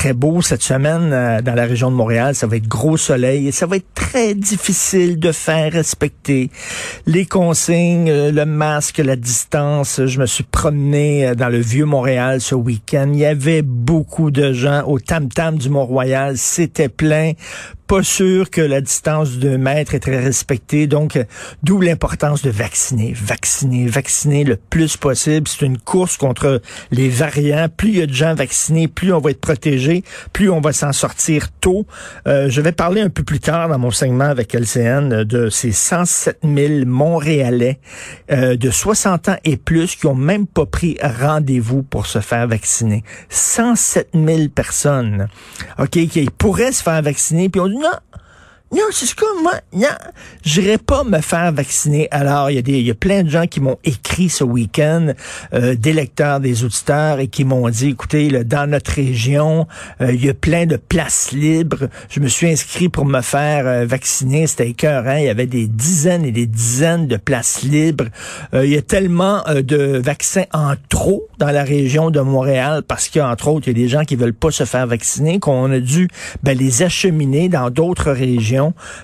très beau cette semaine euh, dans la région de Montréal. Ça va être gros soleil et ça va être très difficile de faire respecter les consignes, euh, le masque, la distance. Je me suis promené euh, dans le vieux Montréal ce week-end. Il y avait beaucoup de gens au tam-tam du Mont-Royal. C'était plein pas sûr que la distance de mètre est très respectée. Donc, euh, d'où l'importance de vacciner, vacciner, vacciner le plus possible. C'est une course contre les variants. Plus il y a de gens vaccinés, plus on va être protégé, plus on va s'en sortir tôt. Euh, je vais parler un peu plus tard dans mon segment avec LCN de ces 107 000 Montréalais euh, de 60 ans et plus qui ont même pas pris rendez-vous pour se faire vacciner. 107 000 personnes, ok, qui pourraient se faire vacciner, puis on non, non, c'est comme moi, non, j'irai pas me faire vacciner. Alors, il y a des, il y a plein de gens qui m'ont écrit ce week-end, euh, des lecteurs, des auditeurs, et qui m'ont dit, écoutez, là, dans notre région, euh, il y a plein de places libres. Je me suis inscrit pour me faire euh, vacciner. C'était écœurant. Il y avait des dizaines et des dizaines de places libres. Euh, il y a tellement de vaccins en trop dans la région de Montréal parce qu'entre autres, il y a des gens qui veulent pas se faire vacciner, qu'on a dû ben, les acheminer dans d'autres régions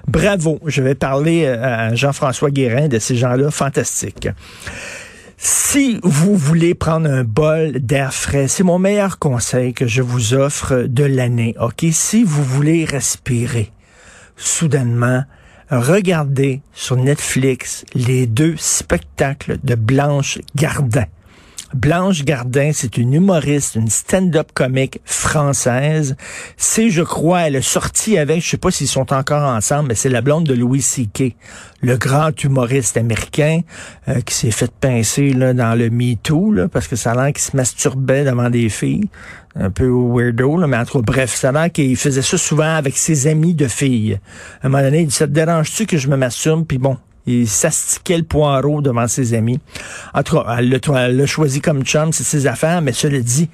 Bravo. Je vais parler euh, à Jean-François Guérin de ces gens-là fantastiques. Si vous voulez prendre un bol d'air frais, c'est mon meilleur conseil que je vous offre de l'année. OK? Si vous voulez respirer, soudainement, regardez sur Netflix les deux spectacles de Blanche Gardin. Blanche Gardin, c'est une humoriste, une stand-up comique française. C'est, je crois, elle est sortie avec, je sais pas s'ils sont encore ensemble, mais c'est la blonde de Louis C.K., le grand humoriste américain euh, qui s'est fait pincer là, dans le Me Too, là, parce que ça a l'air qu'il se masturbait devant des filles. Un peu weirdo, là, mais en tout cas, bref, ça a l'air qu'il faisait ça souvent avec ses amis de filles. À un moment donné, il dit, ça te dérange-tu que je me masturbe? Puis bon, il s'astiquait le poireau devant ses amis. En tout cas, elle l'a choisi comme chum, c'est ses affaires, mais cela dit,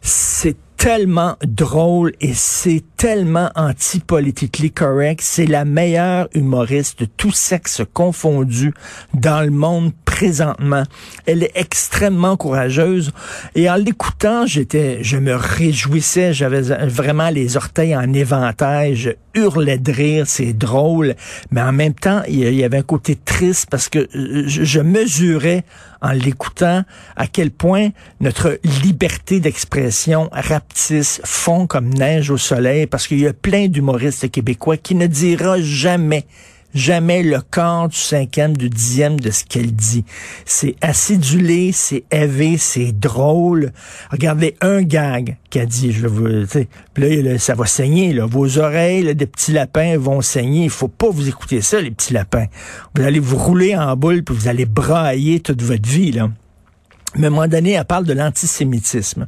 c'est tellement drôle et c'est tellement anti-politically correct. C'est la meilleure humoriste de tout sexe confondu dans le monde présentement. Elle est extrêmement courageuse et en l'écoutant, j'étais, je me réjouissais. J'avais vraiment les orteils en éventail. Hurlais de rire. C'est drôle, mais en même temps, il y avait un côté triste parce que je mesurais en l'écoutant à quel point notre liberté d'expression rapetisse, fond comme neige au soleil, parce qu'il y a plein d'humoristes québécois qui ne dira jamais jamais le quart du cinquième, du dixième de ce qu'elle dit. C'est acidulé, c'est élevé, c'est drôle. Regardez un gag qu'elle dit, je vous, puis là, ça va saigner, là. Vos oreilles des petits lapins vont saigner. Il faut pas vous écouter ça, les petits lapins. Vous allez vous rouler en boule, puis vous allez brailler toute votre vie, là. Mais à un moment donné, elle parle de l'antisémitisme.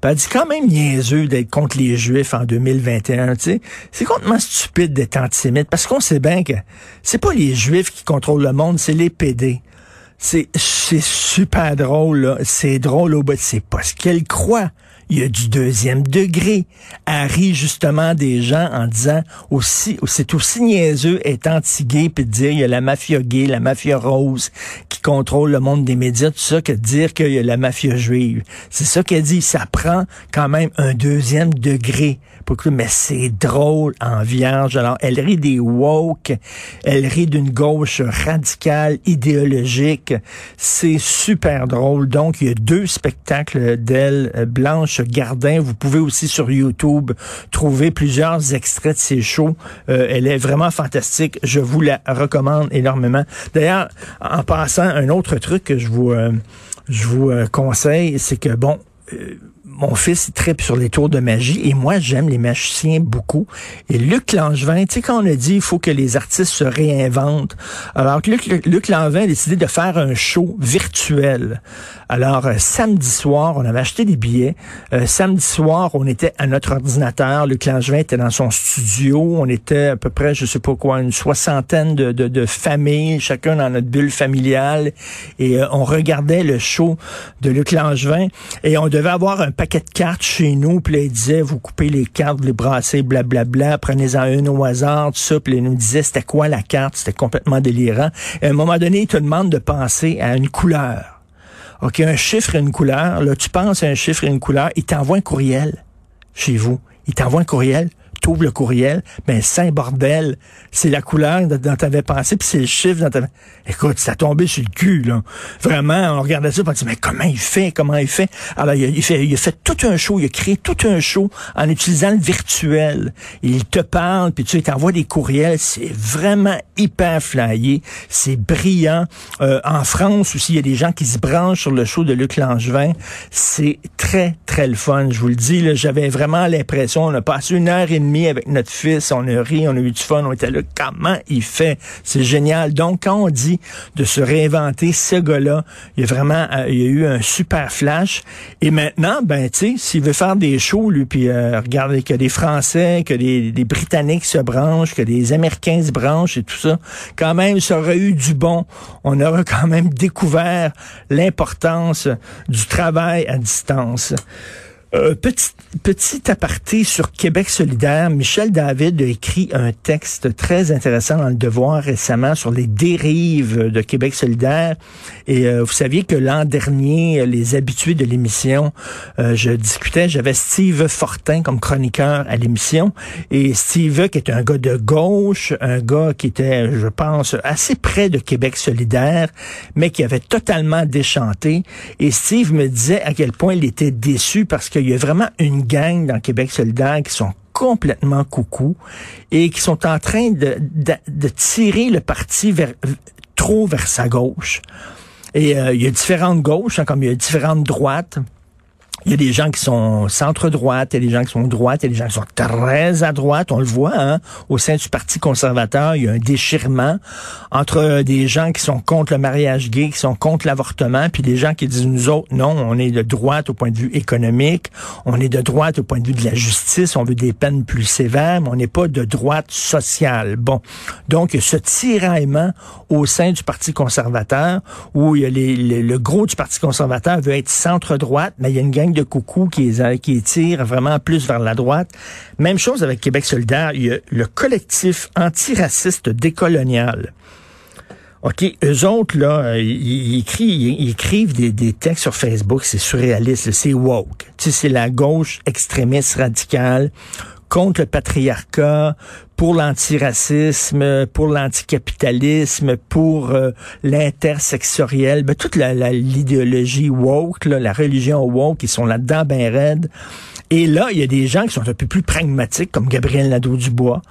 Puis elle dit quand même niaiseux d'être contre les Juifs en 2021. Tu sais, c'est complètement stupide d'être antisémite parce qu'on sait bien que c'est pas les Juifs qui contrôlent le monde, c'est les PD. C'est super drôle. C'est drôle au bout. C'est pas ce qu'elle croit il y a du deuxième degré. Harry, justement, des gens en disant aussi, c'est aussi niaiseux être anti-gay puis de dire il y a la mafia gay, la mafia rose qui contrôle le monde des médias, tout ça, que de dire qu'il y a la mafia juive. C'est ça qu'elle dit. Ça prend quand même un deuxième degré. Mais c'est drôle en vierge. Alors, elle rit des woke. Elle rit d'une gauche radicale, idéologique. C'est super drôle. Donc, il y a deux spectacles d'elle, Blanche Gardin. Vous pouvez aussi sur YouTube trouver plusieurs extraits de ses shows. Euh, elle est vraiment fantastique. Je vous la recommande énormément. D'ailleurs, en passant, un autre truc que je vous, euh, euh, conseille, c'est que, bon, mon fils il tripe sur les tours de magie et moi j'aime les magiciens beaucoup. Et Luc Langevin, tu sais quand on a dit il faut que les artistes se réinventent. Alors Luc, Luc Langevin a décidé de faire un show virtuel. Alors euh, samedi soir, on avait acheté des billets. Euh, samedi soir, on était à notre ordinateur. Luc Langevin était dans son studio. On était à peu près, je sais pas quoi, une soixantaine de familles, chacun dans notre bulle familiale. Et euh, on regardait le show de Luc Langevin et on devait avoir un paquet de cartes chez nous, puis là, il disait, vous coupez les cartes, vous les brassez, blablabla, prenez-en une au hasard, tout ça, puis il nous disait c'était quoi la carte, c'était complètement délirant. À un moment donné, il te demande de penser à une couleur. OK, un chiffre et une couleur, là, tu penses à un chiffre et une couleur, il t'envoie un courriel. chez vous. Il t'envoie un courriel, t'ouvres le courriel, ben Saint bordel, c'est la couleur dont t'avais pensé, puis c'est le chiffre dont t'avais... Écoute, ça tombé sur le cul, là. Vraiment, on regardait ça, on dit, mais comment il fait, comment il fait? Alors, il fait, il a fait tout un show, il a créé tout un show en utilisant le virtuel. Il te parle, puis tu sais, t'envoie des courriels, c'est vraiment hyper flyé, c'est brillant. Euh, en France aussi, il y a des gens qui se branchent sur le show de Luc Langevin. C'est très, très le fun, je vous le dis, j'avais vraiment l'impression, on a passé une heure et demie avec notre fils, on a ri, on a eu du fun, on était là, comment il fait? C'est génial. Donc, quand on dit de se réinventer, ce gars-là, il a vraiment, euh, il a eu un super flash. Et maintenant, ben, tu sais, s'il veut faire des shows, lui, puis euh, regardez que des Français, que des, des Britanniques se branchent, que des Américains se branchent et tout ça, quand même, ça aurait eu du bon. On aurait quand même découvert l'importance du travail à distance. Euh, petit, petit aparté sur Québec solidaire. Michel David a écrit un texte très intéressant dans Le Devoir récemment sur les dérives de Québec solidaire. Et euh, vous saviez que l'an dernier, les habitués de l'émission, euh, je discutais, j'avais Steve Fortin comme chroniqueur à l'émission. Et Steve, qui est un gars de gauche, un gars qui était, je pense, assez près de Québec solidaire, mais qui avait totalement déchanté. Et Steve me disait à quel point il était déçu parce que il y a vraiment une gang dans Québec solidaire qui sont complètement coucou et qui sont en train de, tirer le parti trop vers sa gauche. Et euh, il y a différentes gauches, hein, comme il y a différentes droites. Il y a des gens qui sont centre-droite, il y a des gens qui sont droite, il y a des gens qui sont très à droite. On le voit, hein? Au sein du Parti conservateur, il y a un déchirement entre des gens qui sont contre le mariage gay, qui sont contre l'avortement, puis des gens qui disent, nous autres, non, on est de droite au point de vue économique, on est de droite au point de vue de la justice, on veut des peines plus sévères, mais on n'est pas de droite sociale. Bon. Donc, ce tiraillement au sein du Parti conservateur, où il y a le gros du Parti conservateur veut être centre-droite, mais il y a une gang de coucou qui, qui tire vraiment plus vers la droite. Même chose avec Québec solidaire. Il y a le collectif antiraciste décolonial. OK, eux autres, là, ils, écrivent, ils écrivent des, des, textes sur Facebook, c'est surréaliste, c'est woke. Tu sais, c'est la gauche extrémiste radicale contre le patriarcat, pour l'antiracisme, pour l'anticapitalisme, pour euh, l'intersexoriel, ben, toute l'idéologie la, woke, la religion woke, qui sont là-dedans ben raides. Et là, il y a des gens qui sont un peu plus pragmatiques, comme Gabriel Nadeau-Dubois,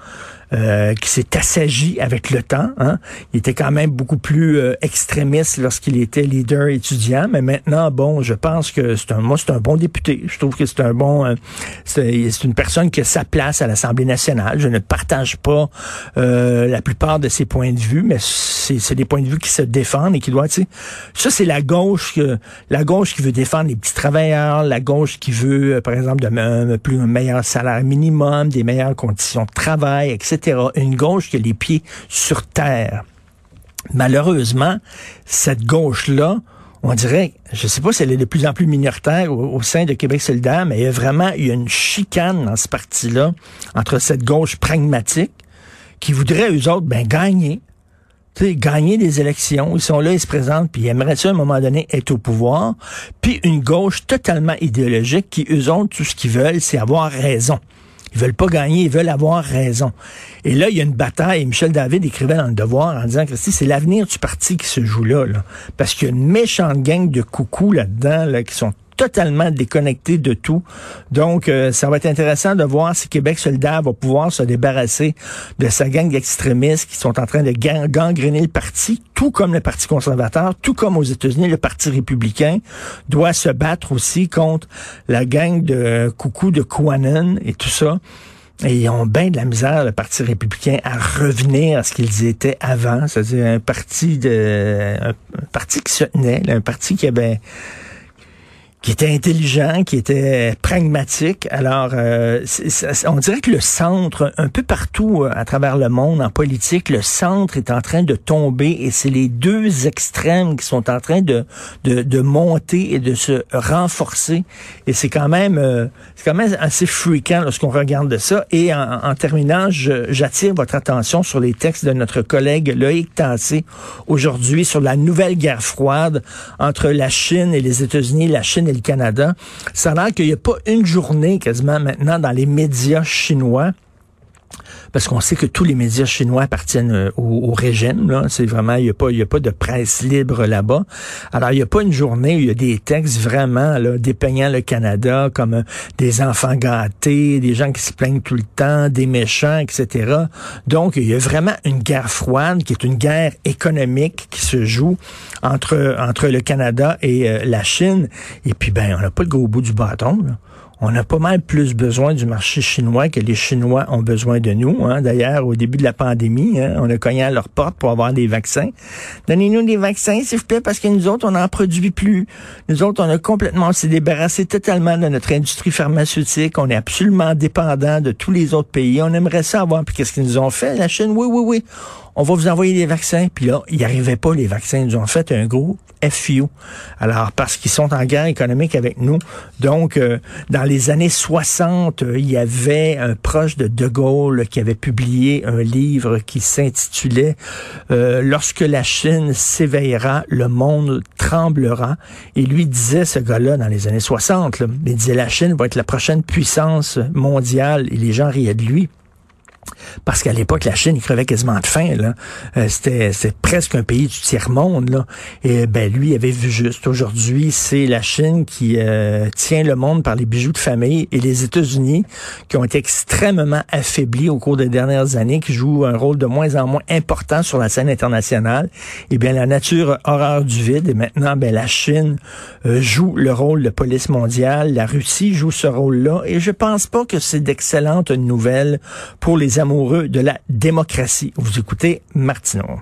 euh, qui s'est assagi avec le temps. Hein. Il était quand même beaucoup plus euh, extrémiste lorsqu'il était leader étudiant, mais maintenant, bon, je pense que c'est un, moi, c'est un bon député. Je trouve que c'est un bon, euh, c'est une personne qui a sa place à l'Assemblée nationale. Je ne partage pas la plupart de ses points de vue, mais c'est des points de vue qui se défendent et qui doivent, tu ça c'est la gauche, la gauche qui veut défendre les petits travailleurs, la gauche qui veut, par exemple, de, plus un meilleur salaire minimum, des meilleures conditions de travail, etc. Une gauche qui a les pieds sur terre. Malheureusement, cette gauche-là, on dirait, je sais pas si elle est de plus en plus minoritaire au, sein de Québec solidaire, mais il y a vraiment il y a une chicane dans ce parti-là entre cette gauche pragmatique qui voudrait, eux autres, ben, gagner. gagner des élections. Ils sont là, ils se présentent, puis ils aimeraient ça, à un moment donné, être au pouvoir. Puis une gauche totalement idéologique qui, eux autres, tout ce qu'ils veulent, c'est avoir raison. Ils veulent pas gagner, ils veulent avoir raison. Et là, il y a une bataille. Michel David écrivait dans le Devoir en disant que c'est l'avenir du parti qui se joue là, là. parce qu'il y a une méchante gang de coucous là-dedans là, qui sont totalement déconnecté de tout. Donc, euh, ça va être intéressant de voir si Québec solidaire va pouvoir se débarrasser de sa gang d'extrémistes qui sont en train de gangréner le parti, tout comme le Parti conservateur, tout comme aux États-Unis, le Parti républicain doit se battre aussi contre la gang de coucou de Quanon et tout ça. Et ils ont bien de la misère, le Parti républicain, à revenir à ce qu'ils étaient avant. C'est-à-dire un parti de un, parti qui se tenait, un parti qui avait qui était intelligent, qui était pragmatique. Alors, euh, on dirait que le centre, un peu partout euh, à travers le monde en politique, le centre est en train de tomber et c'est les deux extrêmes qui sont en train de, de, de monter et de se renforcer. Et c'est quand même euh, c'est quand même assez fréquent lorsqu'on regarde ça. Et en, en terminant, j'attire votre attention sur les textes de notre collègue Loïc Tassé aujourd'hui sur la nouvelle guerre froide entre la Chine et les États-Unis, la Chine et le Canada. Ça a l'air qu'il n'y a pas une journée quasiment maintenant dans les médias chinois parce qu'on sait que tous les médias chinois appartiennent euh, au, régime. Là. C'est vraiment, il n'y a pas, il a pas de presse libre là-bas. Alors, il n'y a pas une journée où il y a des textes vraiment dépeignant le Canada comme euh, des enfants gâtés, des gens qui se plaignent tout le temps, des méchants, etc. Donc, il y a vraiment une guerre froide qui est une guerre économique qui se joue entre entre le Canada et euh, la Chine. Et puis, ben, on n'a pas le gros bout du bâton. On a pas mal plus besoin du marché chinois que les Chinois ont besoin de nous. Hein. D'ailleurs, au début de la pandémie, hein, on a cogné à leur porte pour avoir des vaccins. Donnez-nous des vaccins, s'il vous plaît, parce que nous autres, on n'en produit plus. Nous autres, on a complètement, s'est débarrassé totalement de notre industrie pharmaceutique. On est absolument dépendant de tous les autres pays. On aimerait ça avoir. Puis qu'est-ce qu'ils nous ont fait, la Chine? Oui, oui, oui on va vous envoyer des vaccins. Puis là, il n'y arrivait pas les vaccins. Ils ont fait un gros FU. Alors, parce qu'ils sont en guerre économique avec nous. Donc, euh, dans les années 60, euh, il y avait un proche de De Gaulle qui avait publié un livre qui s'intitulait euh, Lorsque la Chine s'éveillera, le monde tremblera. Et lui disait, ce gars-là, dans les années 60, il disait la Chine va être la prochaine puissance mondiale. Et les gens riaient de lui. Parce qu'à l'époque, la Chine, il crevait quasiment de faim. Là. Euh, c'était, presque un pays du tiers-monde. Là. Et ben lui, il avait vu juste. Aujourd'hui, c'est la Chine qui euh, tient le monde par les bijoux de famille et les États-Unis qui ont été extrêmement affaiblis au cours des dernières années, qui jouent un rôle de moins en moins important sur la scène internationale. Et bien, la nature horreur du vide. Et maintenant, ben, la Chine euh, joue le rôle de police mondiale. La Russie joue ce rôle-là. Et je pense pas que c'est d'excellentes nouvelles pour les de la démocratie. Vous écoutez Martineau.